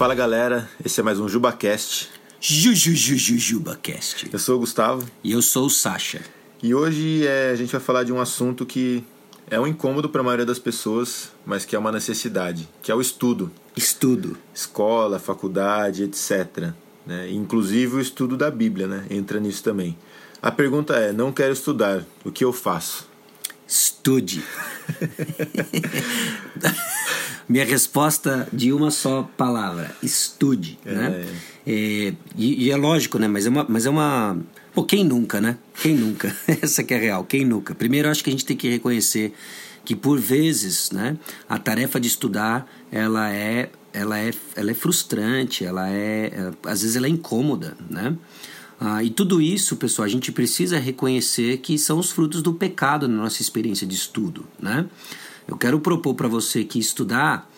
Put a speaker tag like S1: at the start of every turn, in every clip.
S1: Fala galera, esse é mais um JubaCast.
S2: JujujujujubaCast.
S1: Eu sou o Gustavo
S2: E eu sou o Sasha.
S1: e hoje é, a gente vai falar de um assunto que é um incômodo para a maioria das pessoas, mas que é uma necessidade, que é o estudo.
S2: Estudo.
S1: Escola, faculdade, etc. né? Inclusive o estudo da Bíblia, né? Entra nisso também. A pergunta é: não quero estudar, o que eu faço?
S2: Estude. Minha resposta de uma só palavra: estude. Né? É, e, e é lógico, né? Mas é uma. Mas é uma Pô, quem nunca, né? Quem nunca? Essa que é real, quem nunca? Primeiro, acho que a gente tem que reconhecer que por vezes, né, a tarefa de estudar, ela é, ela é, ela é frustrante, ela é, é às vezes ela é incômoda, né? Ah, e tudo isso, pessoal, a gente precisa reconhecer que são os frutos do pecado na nossa experiência de estudo, né? Eu quero propor para você que estudar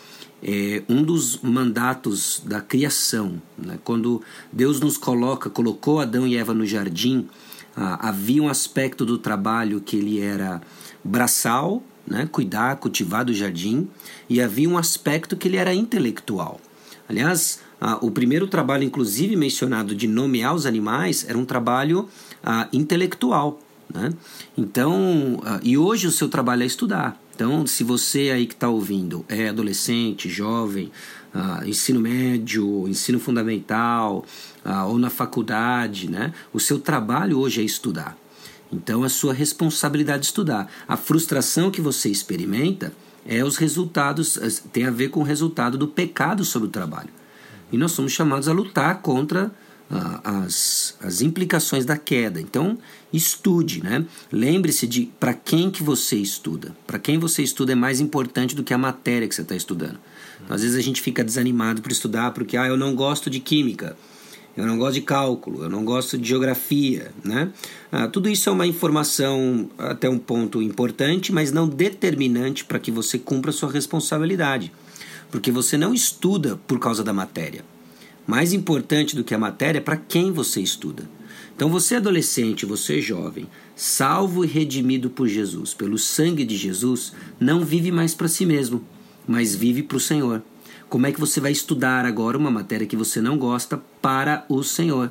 S2: é um dos mandatos da criação. Né? Quando Deus nos coloca, colocou Adão e Eva no jardim, ah, havia um aspecto do trabalho que ele era braçal, né? cuidar, cultivar do jardim, e havia um aspecto que ele era intelectual. Aliás, ah, o primeiro trabalho, inclusive mencionado, de nomear os animais, era um trabalho ah, intelectual. Né? Então, ah, e hoje o seu trabalho é estudar. Então, se você aí que está ouvindo é adolescente, jovem, ah, ensino médio, ensino fundamental ah, ou na faculdade, né? o seu trabalho hoje é estudar. Então, é sua responsabilidade estudar. A frustração que você experimenta é os resultados, tem a ver com o resultado do pecado sobre o trabalho. E nós somos chamados a lutar contra as, as implicações da queda. Então, estude, né? Lembre-se de para quem que você estuda. Para quem você estuda é mais importante do que a matéria que você está estudando. Então, às vezes a gente fica desanimado por estudar porque ah, eu não gosto de química, eu não gosto de cálculo, eu não gosto de geografia, né? Ah, tudo isso é uma informação até um ponto importante, mas não determinante para que você cumpra a sua responsabilidade. Porque você não estuda por causa da matéria. Mais importante do que a matéria é para quem você estuda. Então, você adolescente, você jovem, salvo e redimido por Jesus, pelo sangue de Jesus, não vive mais para si mesmo, mas vive para o Senhor. Como é que você vai estudar agora uma matéria que você não gosta para o Senhor?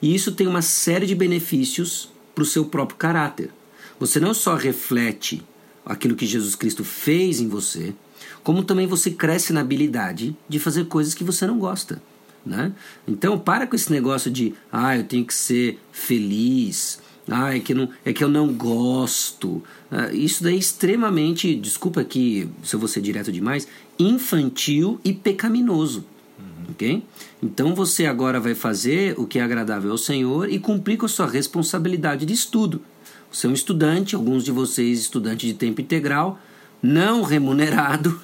S2: E isso tem uma série de benefícios para o seu próprio caráter. Você não só reflete aquilo que Jesus Cristo fez em você, como também você cresce na habilidade de fazer coisas que você não gosta. Né? Então para com esse negócio de ah, eu tenho que ser feliz, ah, é que, não, é que eu não gosto. Ah, isso daí é extremamente, desculpa aqui se eu vou ser direto demais, infantil e pecaminoso. Uhum. Ok? Então você agora vai fazer o que é agradável ao Senhor e cumprir com a sua responsabilidade de estudo. Você é um estudante, alguns de vocês estudantes de tempo integral, não remunerado.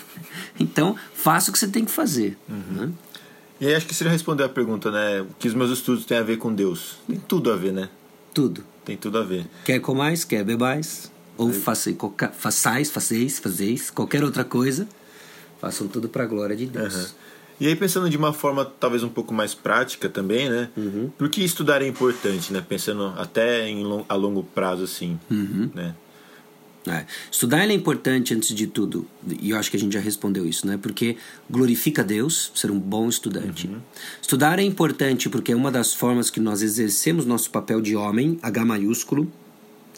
S2: então faça o que você tem que fazer.
S1: Uhum. Né? E aí acho que você já respondeu a pergunta, né? O que os meus estudos têm a ver com Deus? Tem tudo a ver, né?
S2: Tudo.
S1: Tem tudo a ver.
S2: Quer comais, quer bebais, ou façais, façais, fazeis, fazeis, qualquer outra coisa, façam tudo para a glória de Deus.
S1: Uhum. E aí pensando de uma forma talvez um pouco mais prática também, né?
S2: Uhum.
S1: Por que estudar é importante, né? Pensando até em a longo prazo, assim,
S2: uhum.
S1: né?
S2: É. Estudar é importante antes de tudo, e eu acho que a gente já respondeu isso, né? Porque glorifica Deus, ser um bom estudante.
S1: Uhum.
S2: Estudar é importante porque é uma das formas que nós exercemos nosso papel de homem, H maiúsculo,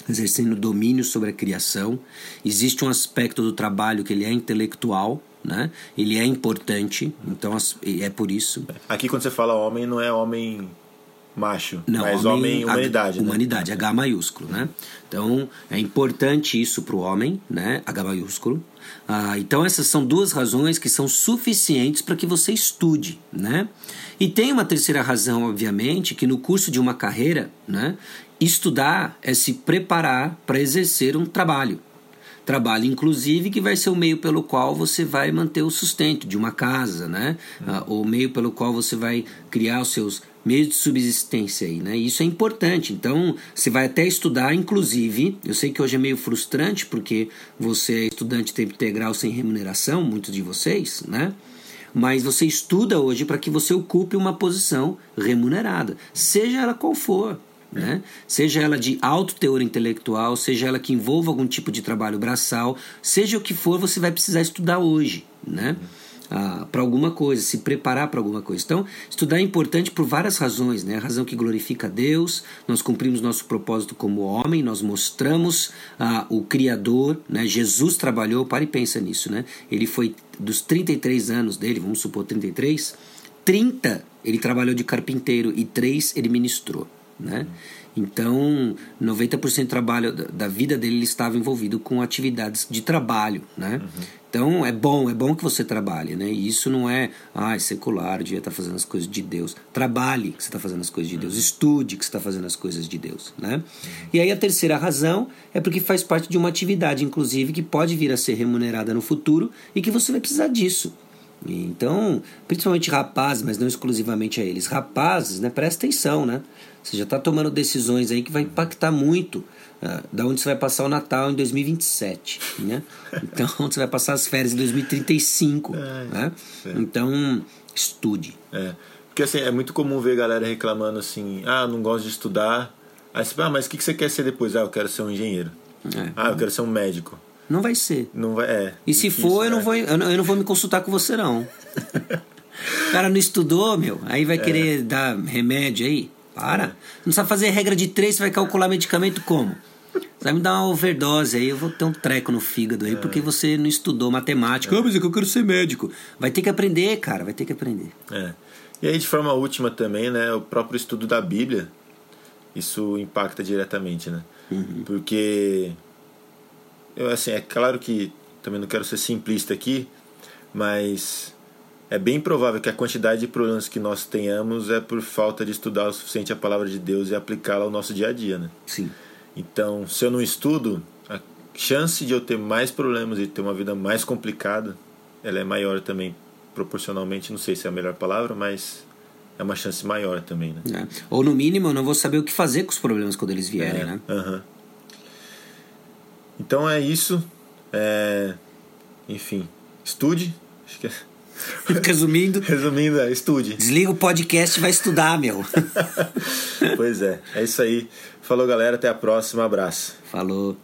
S2: exercendo domínio sobre a criação. Existe um aspecto do trabalho que ele é intelectual, né? Ele é importante, então é por isso.
S1: Aqui quando você fala homem, não é homem macho,
S2: Não,
S1: mas homem, homem humanidade,
S2: H,
S1: né?
S2: Humanidade, H maiúsculo, né? Então, é importante isso para o homem, né? H maiúsculo. Ah, então, essas são duas razões que são suficientes para que você estude, né? E tem uma terceira razão, obviamente, que no curso de uma carreira, né? Estudar é se preparar para exercer um trabalho. Trabalho, inclusive, que vai ser o meio pelo qual você vai manter o sustento de uma casa, né? Ah, o meio pelo qual você vai criar os seus meios de subsistência aí, né? Isso é importante. Então, você vai até estudar, inclusive, eu sei que hoje é meio frustrante porque você é estudante tempo integral sem remuneração, muitos de vocês, né? Mas você estuda hoje para que você ocupe uma posição remunerada, seja ela qual for. Né? Seja ela de alto teor intelectual, seja ela que envolva algum tipo de trabalho braçal, seja o que for, você vai precisar estudar hoje. Né? Ah, para alguma coisa, se preparar para alguma coisa. Então, estudar é importante por várias razões, né? A razão que glorifica a Deus, nós cumprimos nosso propósito como homem, nós mostramos ah, o Criador, né? Jesus trabalhou, para e pensa nisso, né? Ele foi dos 33 anos dele, vamos supor 33, 30 ele trabalhou de carpinteiro e 3 ele ministrou, né? Então, 90% do trabalho da vida dele ele estava envolvido com atividades de trabalho, né? Uhum. Então é bom, é bom que você trabalhe, né? E isso não é, ah, é secular, devia estar fazendo as coisas de Deus. Trabalhe que você está fazendo as coisas de Deus, uhum. estude que você está fazendo as coisas de Deus, né? Uhum. E aí a terceira razão é porque faz parte de uma atividade, inclusive, que pode vir a ser remunerada no futuro e que você vai precisar disso. Então, principalmente rapazes, mas não exclusivamente a eles, rapazes, né? Presta atenção, né? Você já está tomando decisões aí que vai impactar muito uh, da onde você vai passar o Natal em 2027, né? Então, onde você vai passar as férias em 2035, é, né? É. Então, estude.
S1: É. Porque assim, é muito comum ver galera reclamando assim, ah, não gosto de estudar. Aí você fala, ah, mas o que você quer ser depois? Ah, eu quero ser um engenheiro. É. Ah, eu quero ser um médico.
S2: Não vai ser.
S1: Não vai, é.
S2: E se difícil, for, eu, não né? vou, eu, não, eu não vou me consultar com você, não. o cara não estudou, meu, aí vai é. querer dar remédio aí. Para. Não sabe fazer regra de três, você vai calcular medicamento como? Você vai me dar uma overdose aí, eu vou ter um treco no fígado aí, é. porque você não estudou matemática. É. Ah, mas é que eu quero ser médico. Vai ter que aprender, cara, vai ter que aprender.
S1: É. E aí, de forma última também, né, o próprio estudo da Bíblia, isso impacta diretamente, né? Uhum. Porque, eu, assim, é claro que também não quero ser simplista aqui, mas é bem provável que a quantidade de problemas que nós tenhamos é por falta de estudar o suficiente a palavra de Deus e aplicá-la ao nosso dia a dia, né?
S2: Sim.
S1: Então, se eu não estudo, a chance de eu ter mais problemas e ter uma vida mais complicada, ela é maior também proporcionalmente, não sei se é a melhor palavra, mas é uma chance maior também,
S2: né? É. Ou no mínimo, eu não vou saber o que fazer com os problemas quando eles vierem,
S1: é,
S2: né?
S1: Uh -huh. Então é isso. É... Enfim, estude. Acho que é
S2: Resumindo.
S1: Resumindo, é, estude.
S2: Desliga o podcast e vai estudar, meu.
S1: pois é, é isso aí. Falou, galera. Até a próxima. Abraço.
S2: Falou.